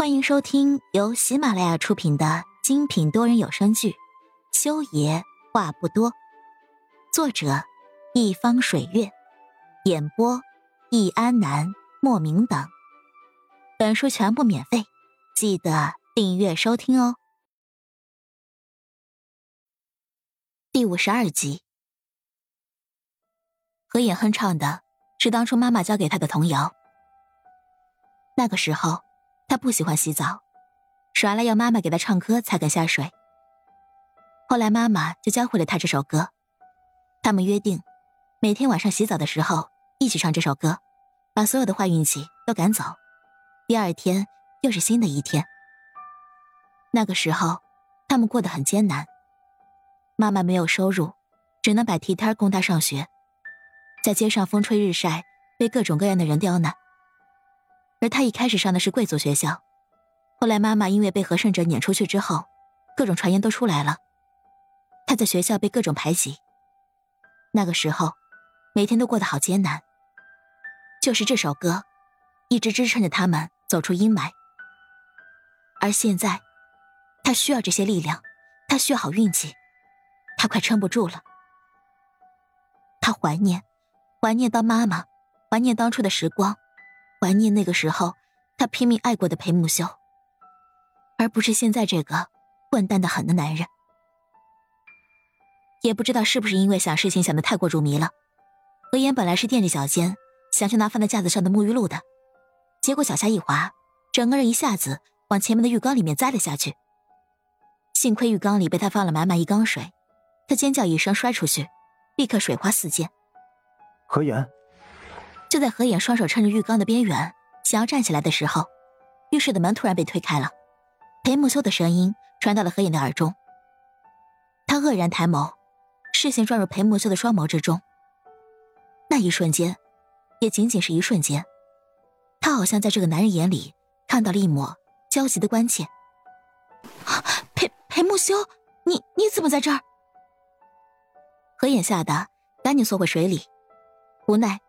欢迎收听由喜马拉雅出品的精品多人有声剧《修爷话不多》，作者：一方水月，演播：易安南、莫名等。本书全部免费，记得订阅收听哦。第五十二集，何眼哼唱的是当初妈妈教给他的童谣。那个时候。他不喜欢洗澡，耍赖要妈妈给他唱歌才肯下水。后来妈妈就教会了他这首歌，他们约定，每天晚上洗澡的时候一起唱这首歌，把所有的坏运气都赶走。第二天又是新的一天。那个时候，他们过得很艰难，妈妈没有收入，只能摆地摊供他上学，在街上风吹日晒，被各种各样的人刁难。而他一开始上的是贵族学校，后来妈妈因为被和顺者撵出去之后，各种传言都出来了。他在学校被各种排挤。那个时候，每天都过得好艰难。就是这首歌，一直支撑着他们走出阴霾。而现在，他需要这些力量，他需要好运气，他快撑不住了。他怀念，怀念当妈妈，怀念当初的时光。怀念那个时候，他拼命爱过的裴木修，而不是现在这个混蛋的很的男人。也不知道是不是因为想事情想得太过入迷了，何言本来是垫着脚尖想去拿放在架子上的沐浴露的，结果脚下一滑，整个人一下子往前面的浴缸里面栽了下去。幸亏浴缸里被他放了满满一缸水，他尖叫一声摔出去，立刻水花四溅。何言。就在何眼双手撑着浴缸的边缘，想要站起来的时候，浴室的门突然被推开了，裴木修的声音传到了何眼的耳中。他愕然抬眸，视线撞入裴木修的双眸之中。那一瞬间，也仅仅是一瞬间，他好像在这个男人眼里看到了一抹焦急的关切。裴裴木修，你你怎么在这儿？何眼吓得赶紧缩回水里，无奈。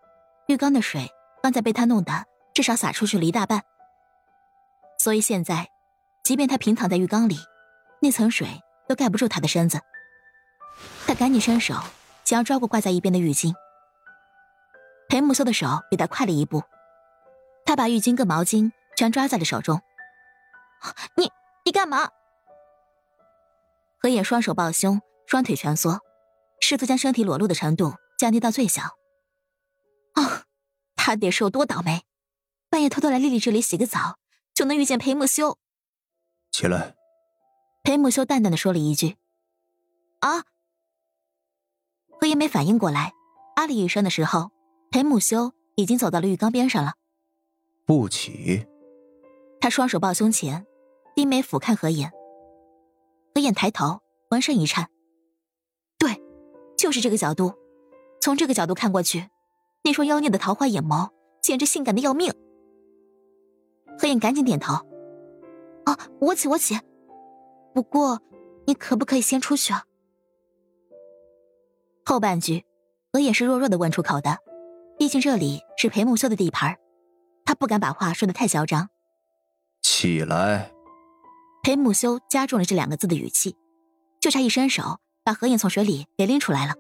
浴缸的水刚才被他弄的，至少洒出去了一大半。所以现在，即便他平躺在浴缸里，那层水都盖不住他的身子。他赶紧伸手，想要抓过挂在一边的浴巾。裴木修的手比他快了一步，他把浴巾跟毛巾全抓在了手中。你你干嘛？何野双手抱胸，双腿蜷缩，试图将身体裸露的程度降低到最小。啊，他得是有多倒霉，半夜偷偷来丽丽这里洗个澡，就能遇见裴木修。起来。裴木修淡淡的说了一句：“啊。”何言没反应过来，啊了一声的时候，裴木修已经走到了浴缸边上了。不起。他双手抱胸前，低眉俯瞰何言。何言抬头，浑身一颤。对，就是这个角度，从这个角度看过去。那双妖孽的桃花眼眸，简直性感的要命。何影赶紧点头：“啊，我起，我起。不过，你可不可以先出去啊？”后半句，何也是弱弱的问出口的，毕竟这里是裴木修的地盘，他不敢把话说的太嚣张。起来。裴木修加重了这两个字的语气，就差一伸手把何影从水里给拎出来了。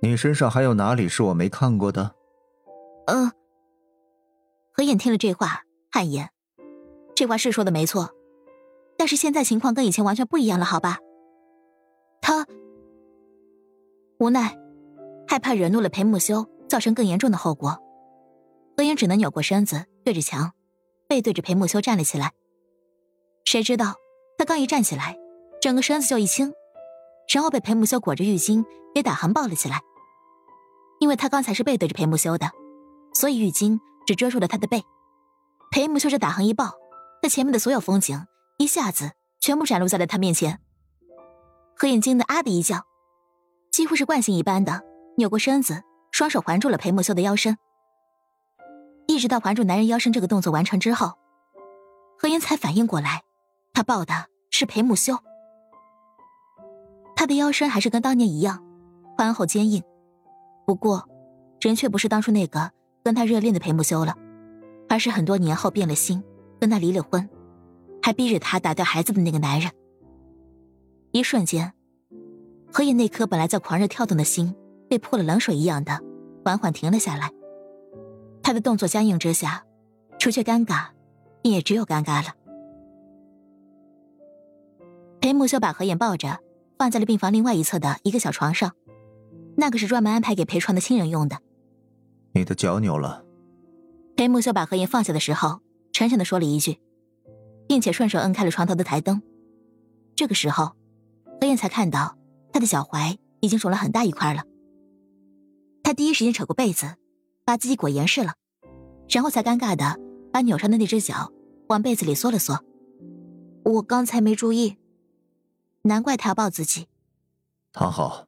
你身上还有哪里是我没看过的？嗯。何燕听了这话，汗颜。这话是说的没错，但是现在情况跟以前完全不一样了，好吧？他无奈，害怕惹怒了裴木修，造成更严重的后果。何燕只能扭过身子，对着墙，背对着裴木修站了起来。谁知道他刚一站起来，整个身子就一轻，然后被裴木修裹着浴巾给打横抱了起来。因为他刚才是背对着裴木修的，所以浴巾只遮住了他的背。裴木修这打横一抱，他前面的所有风景一下子全部展露在了他面前。何眼惊得啊的一叫，几乎是惯性一般的扭过身子，双手环住了裴木修的腰身。一直到环住男人腰身这个动作完成之后，何言才反应过来，他抱的是裴木修。他的腰身还是跟当年一样，宽厚坚硬。不过，人却不是当初那个跟他热恋的裴木修了，而是很多年后变了心，跟他离了婚，还逼着他打掉孩子的那个男人。一瞬间，何野那颗本来在狂热跳动的心，被泼了冷水一样的缓缓停了下来。他的动作僵硬之下，除却尴尬，便也只有尴尬了。裴木修把何燕抱着，放在了病房另外一侧的一个小床上，那个是专门安排给陪床的亲人用的。你的脚扭了。裴木秀把何燕放下的时候，沉沉的说了一句，并且顺手摁开了床头的台灯。这个时候，何燕才看到他的脚踝已经肿了很大一块了。他第一时间扯过被子，把自己裹严实了，然后才尴尬的把扭伤的那只脚往被子里缩了缩。我刚才没注意。难怪他要抱自己。躺好。